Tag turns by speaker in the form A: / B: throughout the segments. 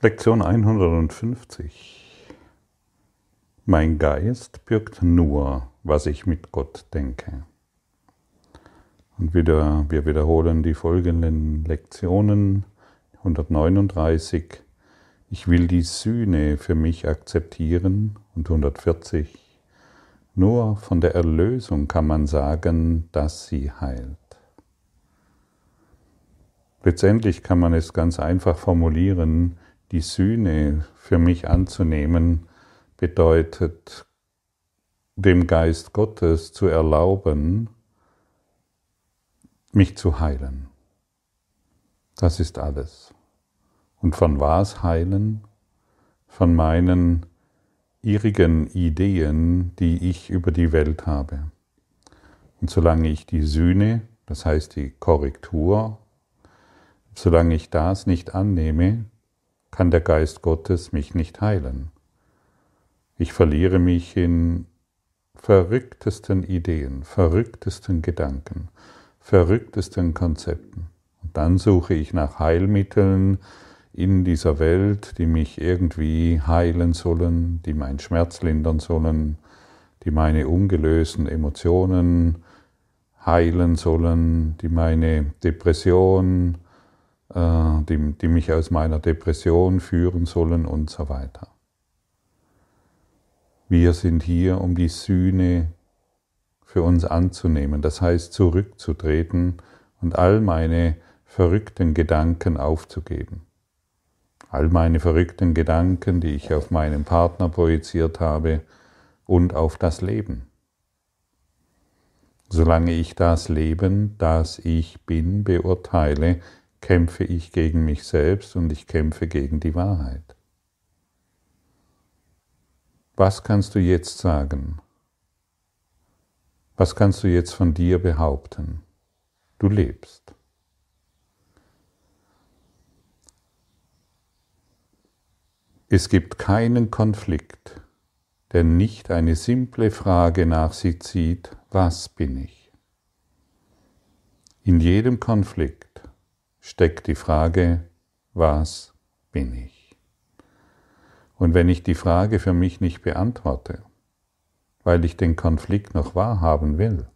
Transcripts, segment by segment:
A: Lektion 150. Mein Geist birgt nur, was ich mit Gott denke. Und wieder, wir wiederholen die folgenden Lektionen. 139. Ich will die Sühne für mich akzeptieren. Und 140. Nur von der Erlösung kann man sagen, dass sie heilt. Letztendlich kann man es ganz einfach formulieren, die Sühne für mich anzunehmen, bedeutet dem Geist Gottes zu erlauben, mich zu heilen. Das ist alles. Und von was heilen? Von meinen irrigen Ideen, die ich über die Welt habe. Und solange ich die Sühne, das heißt die Korrektur, solange ich das nicht annehme, kann der Geist Gottes mich nicht heilen. Ich verliere mich in verrücktesten Ideen, verrücktesten Gedanken, verrücktesten Konzepten. Und dann suche ich nach Heilmitteln in dieser Welt, die mich irgendwie heilen sollen, die meinen Schmerz lindern sollen, die meine ungelösten Emotionen heilen sollen, die meine Depression die, die mich aus meiner Depression führen sollen und so weiter. Wir sind hier, um die Sühne für uns anzunehmen, das heißt zurückzutreten und all meine verrückten Gedanken aufzugeben. All meine verrückten Gedanken, die ich auf meinen Partner projiziert habe und auf das Leben. Solange ich das Leben, das ich bin, beurteile, kämpfe ich gegen mich selbst und ich kämpfe gegen die Wahrheit. Was kannst du jetzt sagen? Was kannst du jetzt von dir behaupten? Du lebst. Es gibt keinen Konflikt, der nicht eine simple Frage nach sich zieht, was bin ich? In jedem Konflikt steckt die Frage, was bin ich? Und wenn ich die Frage für mich nicht beantworte, weil ich den Konflikt noch wahrhaben will,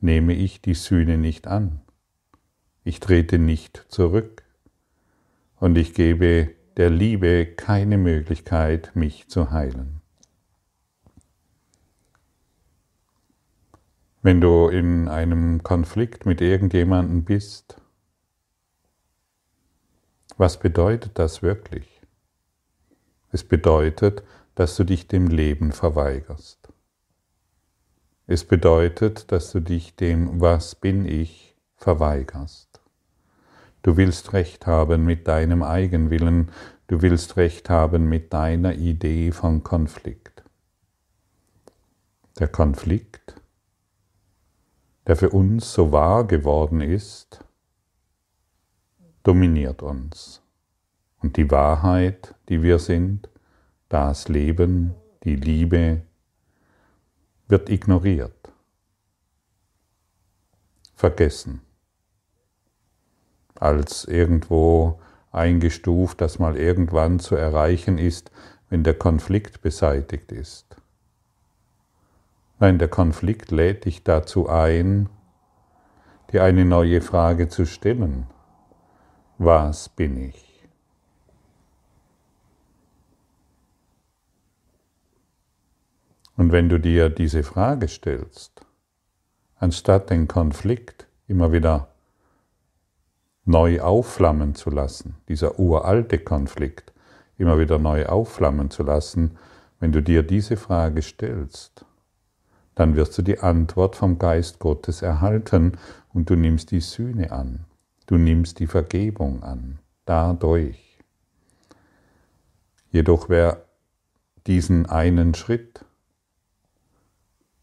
A: nehme ich die Sühne nicht an. Ich trete nicht zurück und ich gebe der Liebe keine Möglichkeit, mich zu heilen. Wenn du in einem Konflikt mit irgendjemandem bist, was bedeutet das wirklich? Es bedeutet, dass du dich dem Leben verweigerst. Es bedeutet, dass du dich dem Was bin ich verweigerst. Du willst Recht haben mit deinem Eigenwillen, du willst Recht haben mit deiner Idee von Konflikt. Der Konflikt, der für uns so wahr geworden ist, dominiert uns. Und die Wahrheit, die wir sind, das Leben, die Liebe, wird ignoriert, vergessen, als irgendwo eingestuft, das mal irgendwann zu erreichen ist, wenn der Konflikt beseitigt ist. Nein, der Konflikt lädt dich dazu ein, dir eine neue Frage zu stellen was bin ich? Und wenn du dir diese Frage stellst, anstatt den Konflikt immer wieder neu aufflammen zu lassen, dieser uralte Konflikt immer wieder neu aufflammen zu lassen, wenn du dir diese Frage stellst, dann wirst du die Antwort vom Geist Gottes erhalten und du nimmst die Sühne an. Du nimmst die Vergebung an, dadurch. Jedoch wer diesen einen Schritt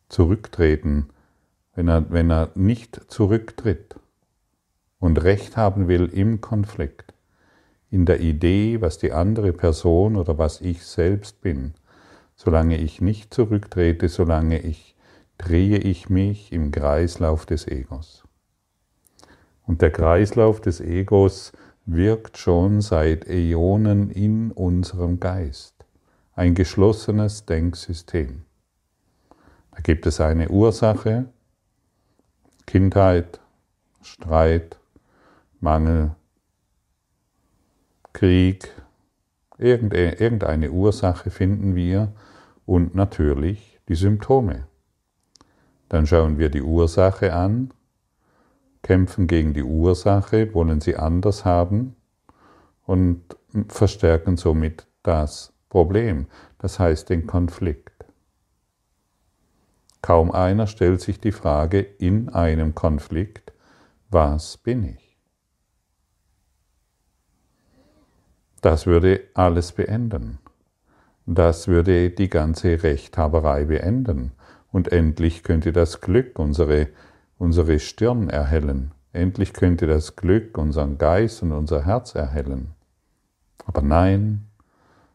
A: zurücktreten, wenn er, wenn er nicht zurücktritt und Recht haben will im Konflikt, in der Idee, was die andere Person oder was ich selbst bin, solange ich nicht zurücktrete, solange ich drehe ich mich im Kreislauf des Egos. Und der Kreislauf des Egos wirkt schon seit Äonen in unserem Geist. Ein geschlossenes Denksystem. Da gibt es eine Ursache, Kindheit, Streit, Mangel, Krieg, irgendeine Ursache finden wir und natürlich die Symptome. Dann schauen wir die Ursache an, kämpfen gegen die Ursache, wollen sie anders haben und verstärken somit das Problem, das heißt den Konflikt. Kaum einer stellt sich die Frage in einem Konflikt, was bin ich? Das würde alles beenden. Das würde die ganze Rechthaberei beenden. Und endlich könnte das Glück unsere, unsere Stirn erhellen. Endlich könnte das Glück unseren Geist und unser Herz erhellen. Aber nein,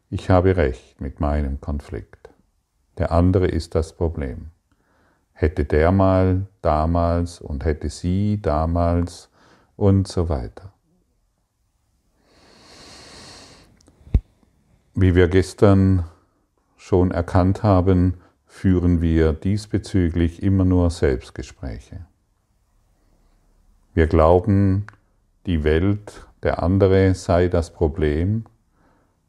A: ich habe recht mit meinem Konflikt. Der andere ist das Problem hätte der mal damals und hätte sie damals und so weiter. Wie wir gestern schon erkannt haben, führen wir diesbezüglich immer nur Selbstgespräche. Wir glauben, die Welt, der andere sei das Problem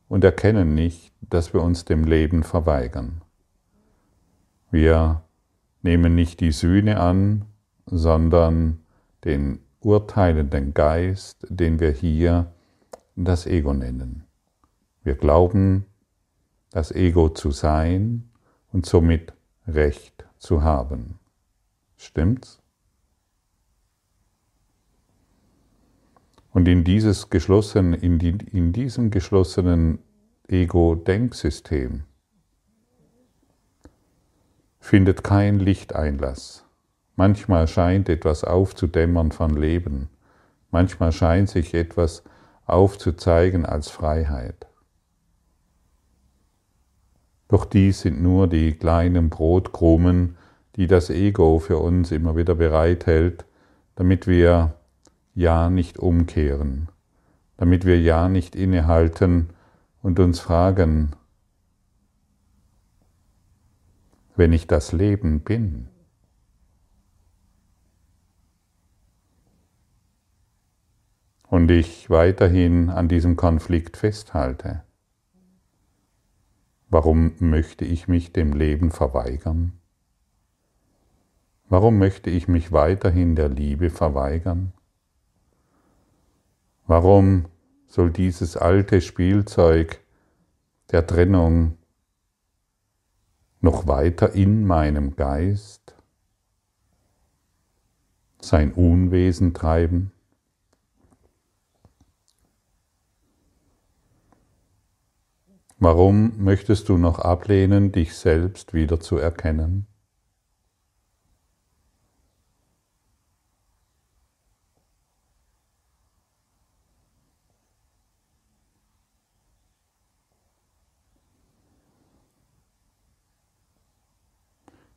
A: und erkennen nicht, dass wir uns dem Leben verweigern. Wir nehmen nicht die Sühne an, sondern den urteilenden Geist, den wir hier das Ego nennen. Wir glauben, das Ego zu sein und somit Recht zu haben. Stimmt's? Und in, dieses geschlossen, in, die, in diesem geschlossenen Ego-Denksystem findet kein Lichteinlass. Manchmal scheint etwas aufzudämmern von Leben, manchmal scheint sich etwas aufzuzeigen als Freiheit. Doch dies sind nur die kleinen Brotkrumen, die das Ego für uns immer wieder bereithält, damit wir ja nicht umkehren, damit wir ja nicht innehalten und uns fragen, wenn ich das Leben bin? Und ich weiterhin an diesem Konflikt festhalte. Warum möchte ich mich dem Leben verweigern? Warum möchte ich mich weiterhin der Liebe verweigern? Warum soll dieses alte Spielzeug der Trennung noch weiter in meinem Geist sein Unwesen treiben? Warum möchtest du noch ablehnen, dich selbst wieder zu erkennen?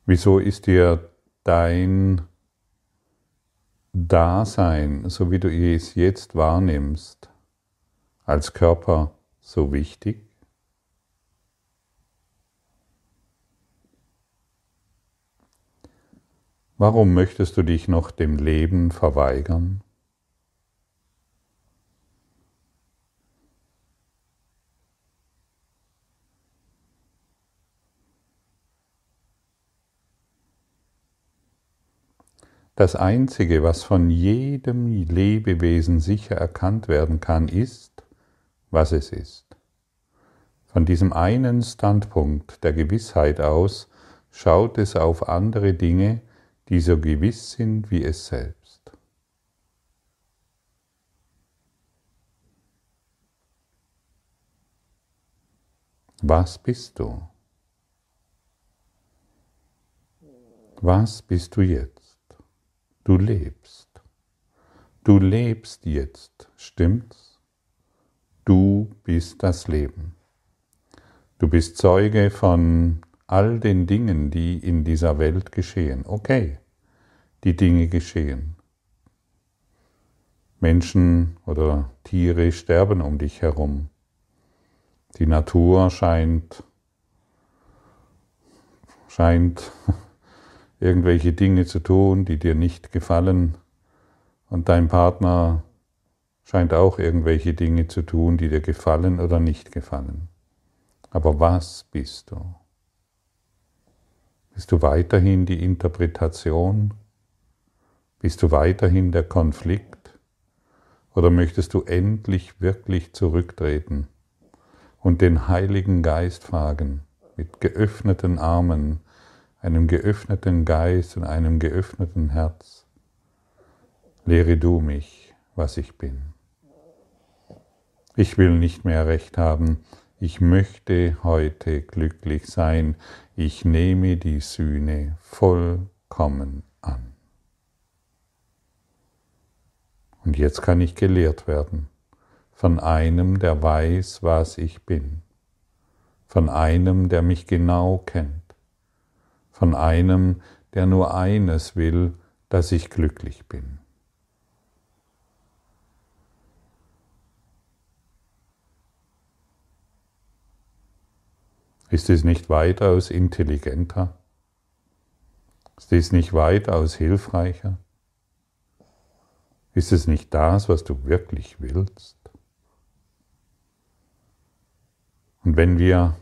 A: Wieso ist dir dein Dasein, so wie du es jetzt wahrnimmst, als Körper so wichtig? Warum möchtest du dich noch dem Leben verweigern? Das Einzige, was von jedem Lebewesen sicher erkannt werden kann, ist, was es ist. Von diesem einen Standpunkt der Gewissheit aus schaut es auf andere Dinge, die so gewiss sind wie es selbst. Was bist du? Was bist du jetzt? Du lebst. Du lebst jetzt, stimmt's? Du bist das Leben. Du bist Zeuge von all den Dingen, die in dieser Welt geschehen. Okay, die Dinge geschehen. Menschen oder Tiere sterben um dich herum. Die Natur scheint, scheint irgendwelche Dinge zu tun, die dir nicht gefallen. Und dein Partner scheint auch irgendwelche Dinge zu tun, die dir gefallen oder nicht gefallen. Aber was bist du? Bist du weiterhin die Interpretation? Bist du weiterhin der Konflikt? Oder möchtest du endlich wirklich zurücktreten und den Heiligen Geist fragen, mit geöffneten Armen, einem geöffneten Geist und einem geöffneten Herz. Lehre du mich, was ich bin. Ich will nicht mehr recht haben, ich möchte heute glücklich sein, ich nehme die Sühne vollkommen an. Und jetzt kann ich gelehrt werden von einem, der weiß, was ich bin, von einem, der mich genau kennt, von einem, der nur eines will, dass ich glücklich bin. Ist es nicht weitaus intelligenter? Ist es nicht weitaus hilfreicher? Ist es nicht das, was du wirklich willst? Und wenn wir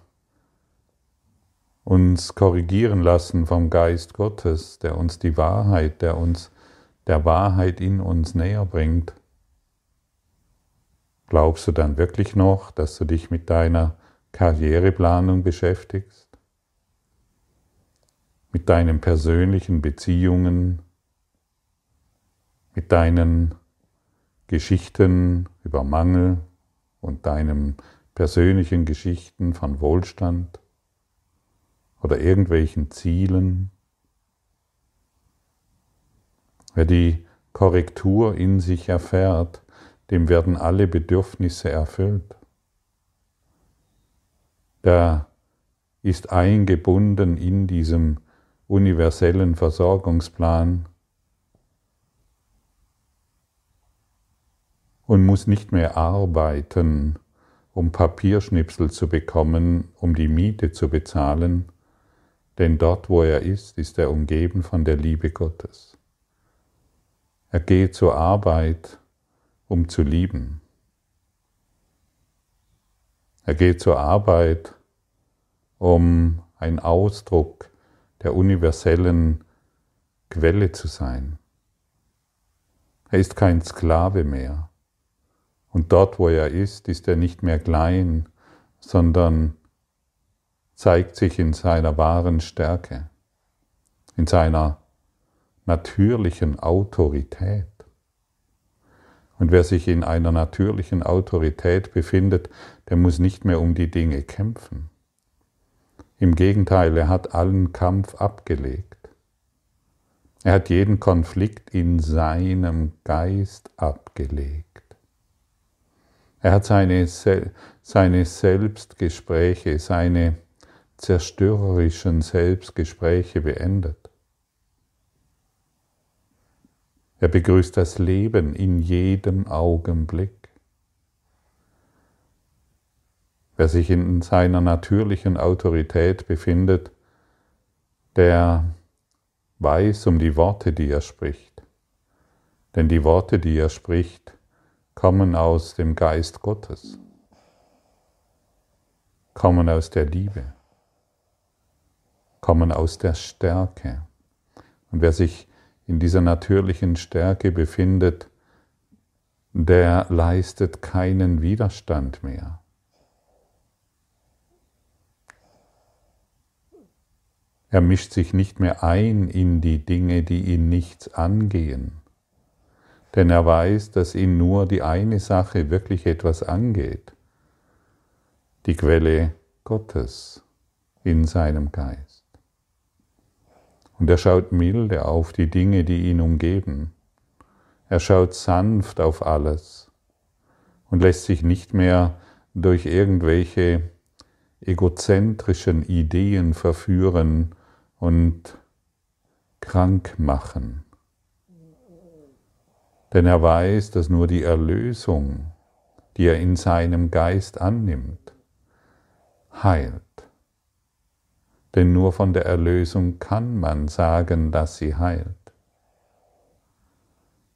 A: uns korrigieren lassen vom Geist Gottes, der uns die Wahrheit, der uns der Wahrheit in uns näher bringt, glaubst du dann wirklich noch, dass du dich mit deiner Karriereplanung beschäftigst? Mit deinen persönlichen Beziehungen? Mit deinen Geschichten über Mangel und deinem persönlichen Geschichten von Wohlstand oder irgendwelchen Zielen. Wer die Korrektur in sich erfährt, dem werden alle Bedürfnisse erfüllt. Der ist eingebunden in diesem universellen Versorgungsplan und muss nicht mehr arbeiten, um Papierschnipsel zu bekommen, um die Miete zu bezahlen, denn dort, wo er ist, ist er umgeben von der Liebe Gottes. Er geht zur Arbeit, um zu lieben. Er geht zur Arbeit, um ein Ausdruck der universellen Quelle zu sein. Er ist kein Sklave mehr. Und dort, wo er ist, ist er nicht mehr klein, sondern zeigt sich in seiner wahren Stärke, in seiner natürlichen Autorität. Und wer sich in einer natürlichen Autorität befindet, der muss nicht mehr um die Dinge kämpfen. Im Gegenteil, er hat allen Kampf abgelegt. Er hat jeden Konflikt in seinem Geist abgelegt. Er hat seine, seine Selbstgespräche, seine zerstörerischen Selbstgespräche beendet. Er begrüßt das Leben in jedem Augenblick. Wer sich in seiner natürlichen Autorität befindet, der weiß um die Worte, die er spricht. Denn die Worte, die er spricht, kommen aus dem Geist Gottes, kommen aus der Liebe, kommen aus der Stärke. Und wer sich in dieser natürlichen Stärke befindet, der leistet keinen Widerstand mehr. Er mischt sich nicht mehr ein in die Dinge, die ihn nichts angehen denn er weiß, dass ihn nur die eine Sache wirklich etwas angeht, die Quelle Gottes in seinem Geist. Und er schaut milde auf die Dinge, die ihn umgeben. Er schaut sanft auf alles und lässt sich nicht mehr durch irgendwelche egozentrischen Ideen verführen und krank machen Denn er weiß, dass nur die Erlösung, die er in seinem Geist annimmt, heilt. Denn nur von der Erlösung kann man sagen, dass sie heilt.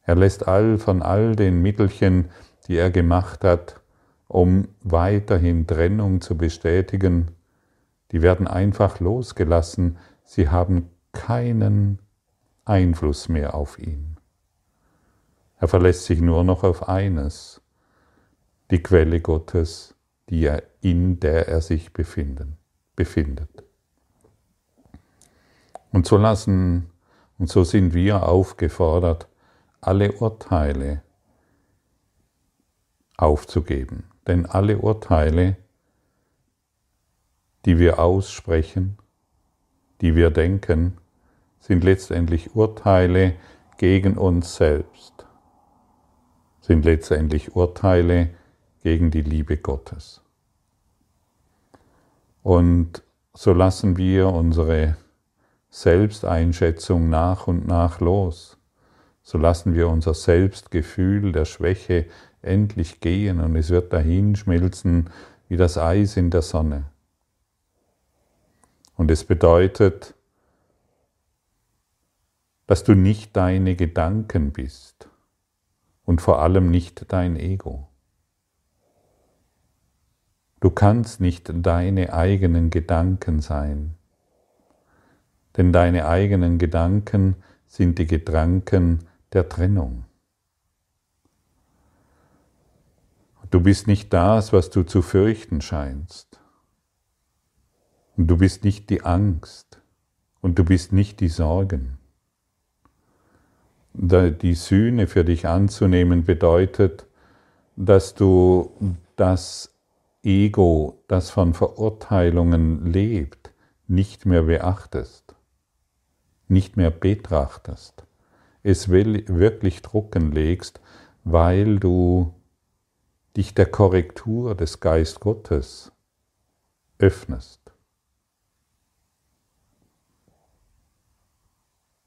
A: Er lässt all von all den Mittelchen, die er gemacht hat, um weiterhin Trennung zu bestätigen, die werden einfach losgelassen, sie haben keinen Einfluss mehr auf ihn. Er verlässt sich nur noch auf eines, die Quelle Gottes, die er, in der er sich befindet. Und so lassen, und so sind wir aufgefordert, alle Urteile aufzugeben. Denn alle Urteile, die wir aussprechen, die wir denken, sind letztendlich Urteile gegen uns selbst, sind letztendlich Urteile gegen die Liebe Gottes. Und so lassen wir unsere Selbsteinschätzung nach und nach los. So lassen wir unser Selbstgefühl der Schwäche endlich gehen und es wird dahin schmelzen wie das Eis in der Sonne. Und es bedeutet, dass du nicht deine Gedanken bist und vor allem nicht dein Ego. Du kannst nicht deine eigenen Gedanken sein, denn deine eigenen Gedanken sind die Gedanken der Trennung. Du bist nicht das, was du zu fürchten scheinst. Und du bist nicht die Angst. Und du bist nicht die Sorgen. Die Sühne für dich anzunehmen bedeutet, dass du das Ego, das von Verurteilungen lebt, nicht mehr beachtest, nicht mehr betrachtest, es wirklich drucken legst, weil du dich der Korrektur des Geist Gottes öffnest.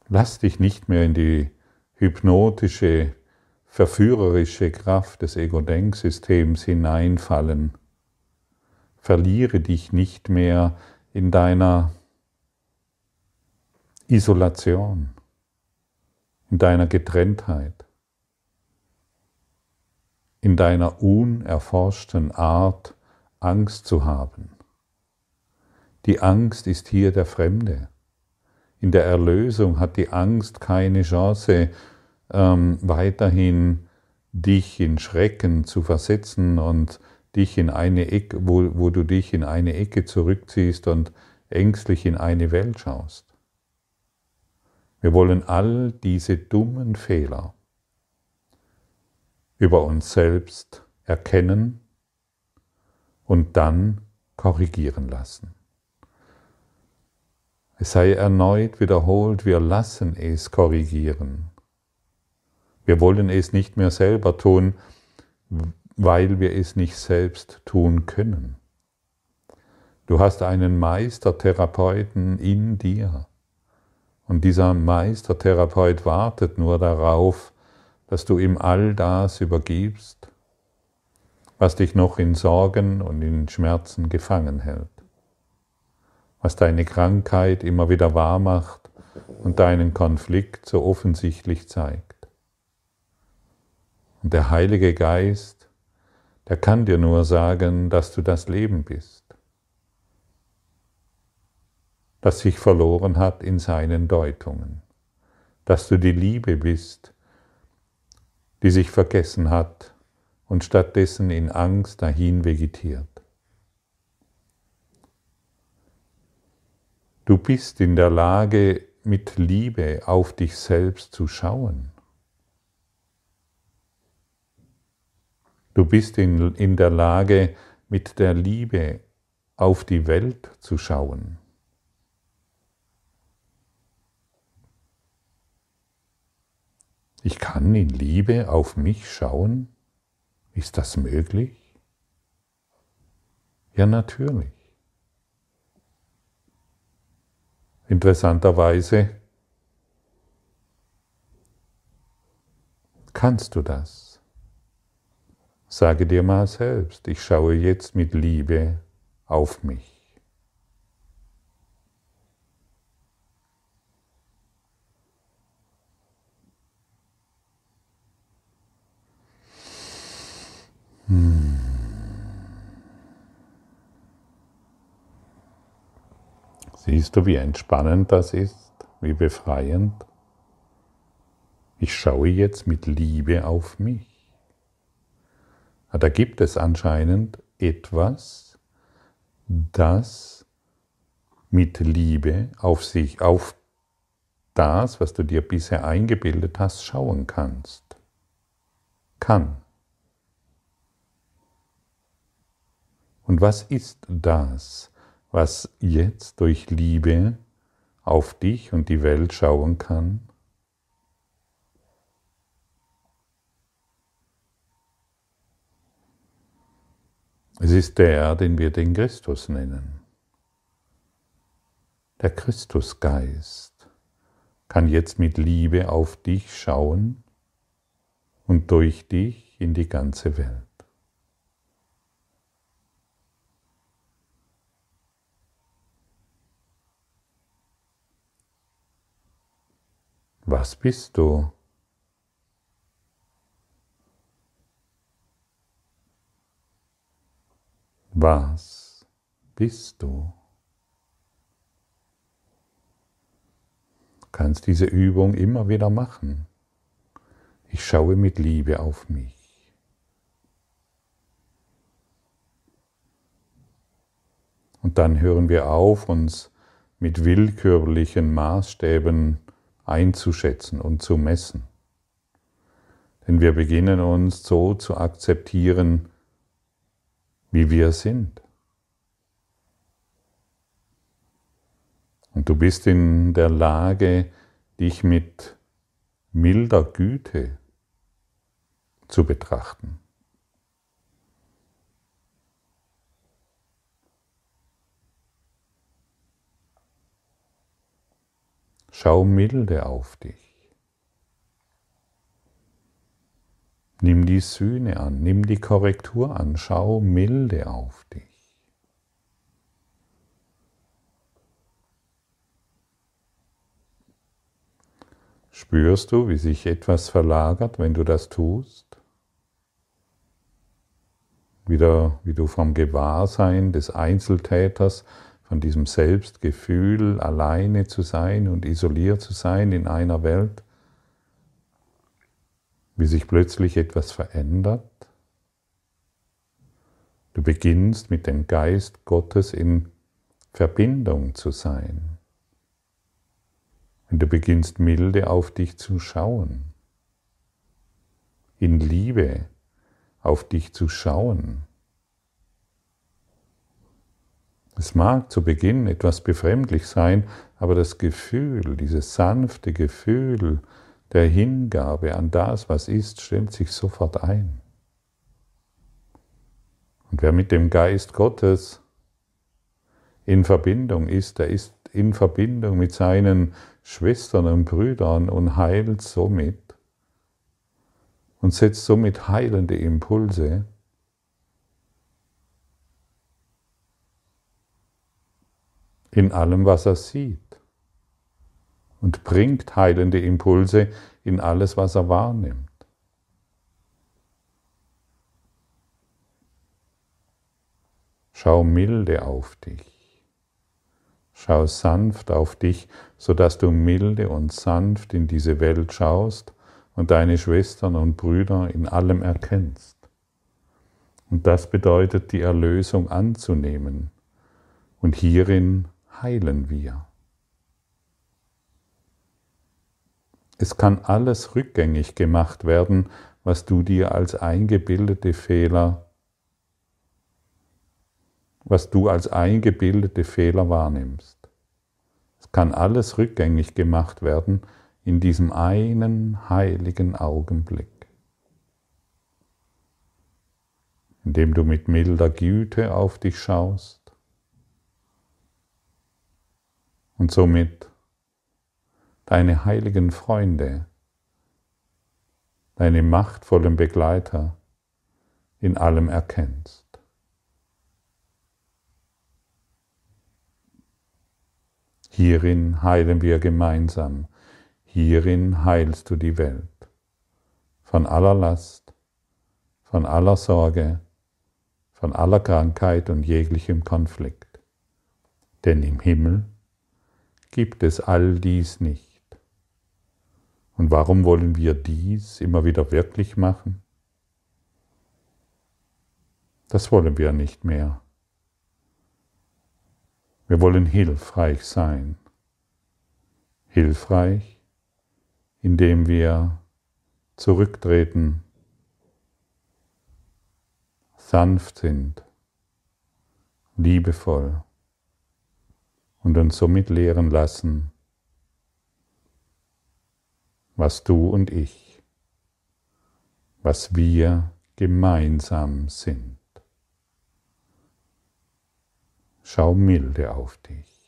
A: Lass dich nicht mehr in die hypnotische, verführerische Kraft des Ego-Denksystems hineinfallen. Verliere dich nicht mehr in deiner Isolation, in deiner Getrenntheit in deiner unerforschten Art Angst zu haben. Die Angst ist hier der Fremde. In der Erlösung hat die Angst keine Chance, ähm, weiterhin dich in Schrecken zu versetzen und dich in eine Ecke, wo, wo du dich in eine Ecke zurückziehst und ängstlich in eine Welt schaust. Wir wollen all diese dummen Fehler über uns selbst erkennen und dann korrigieren lassen. Es sei erneut wiederholt, wir lassen es korrigieren. Wir wollen es nicht mehr selber tun, weil wir es nicht selbst tun können. Du hast einen Meistertherapeuten in dir. Und dieser Meistertherapeut wartet nur darauf, dass du ihm all das übergibst, was dich noch in Sorgen und in Schmerzen gefangen hält, was deine Krankheit immer wieder wahr macht und deinen Konflikt so offensichtlich zeigt. Und der Heilige Geist, der kann dir nur sagen, dass du das Leben bist, das sich verloren hat in seinen Deutungen, dass du die Liebe bist, die sich vergessen hat und stattdessen in Angst dahin vegetiert. Du bist in der Lage, mit Liebe auf dich selbst zu schauen. Du bist in, in der Lage, mit der Liebe auf die Welt zu schauen. Ich kann in Liebe auf mich schauen? Ist das möglich? Ja, natürlich. Interessanterweise Kannst du das? Sage dir mal selbst, ich schaue jetzt mit Liebe auf mich. Siehst du, wie entspannend das ist, wie befreiend? Ich schaue jetzt mit Liebe auf mich. Da gibt es anscheinend etwas, das mit Liebe auf sich, auf das, was du dir bisher eingebildet hast, schauen kannst. Kann. Und was ist das, was jetzt durch Liebe auf dich und die Welt schauen kann? Es ist der, den wir den Christus nennen. Der Christusgeist kann jetzt mit Liebe auf dich schauen und durch dich in die ganze Welt. Was bist du? Was bist du? Du kannst diese Übung immer wieder machen. Ich schaue mit Liebe auf mich. Und dann hören wir auf, uns mit willkürlichen Maßstäben einzuschätzen und zu messen. Denn wir beginnen uns so zu akzeptieren, wie wir sind. Und du bist in der Lage, dich mit milder Güte zu betrachten. Schau milde auf dich. Nimm die Sühne an, nimm die Korrektur an, schau milde auf dich. Spürst du, wie sich etwas verlagert, wenn du das tust? Wieder, wie du vom Gewahrsein des Einzeltäters von diesem Selbstgefühl, alleine zu sein und isoliert zu sein in einer Welt, wie sich plötzlich etwas verändert. Du beginnst mit dem Geist Gottes in Verbindung zu sein. Und du beginnst milde auf dich zu schauen, in Liebe auf dich zu schauen. Es mag zu Beginn etwas befremdlich sein, aber das Gefühl, dieses sanfte Gefühl der Hingabe an das, was ist, stellt sich sofort ein. Und wer mit dem Geist Gottes in Verbindung ist, der ist in Verbindung mit seinen Schwestern und Brüdern und heilt somit und setzt somit heilende Impulse in allem, was er sieht und bringt heilende Impulse in alles, was er wahrnimmt. Schau milde auf dich. Schau sanft auf dich, sodass du milde und sanft in diese Welt schaust und deine Schwestern und Brüder in allem erkennst. Und das bedeutet, die Erlösung anzunehmen. Und hierin heilen wir. Es kann alles rückgängig gemacht werden, was du dir als eingebildete Fehler, was du als eingebildete Fehler wahrnimmst. Es kann alles rückgängig gemacht werden in diesem einen heiligen Augenblick, indem du mit milder Güte auf dich schaust und somit deine heiligen Freunde deine machtvollen Begleiter in allem erkennst. Hierin heilen wir gemeinsam, hierin heilst du die Welt von aller Last, von aller Sorge, von aller Krankheit und jeglichem Konflikt. Denn im Himmel gibt es all dies nicht. Und warum wollen wir dies immer wieder wirklich machen? Das wollen wir nicht mehr. Wir wollen hilfreich sein. Hilfreich, indem wir zurücktreten, sanft sind, liebevoll und uns somit lehren lassen, was du und ich, was wir gemeinsam sind. Schau milde auf dich.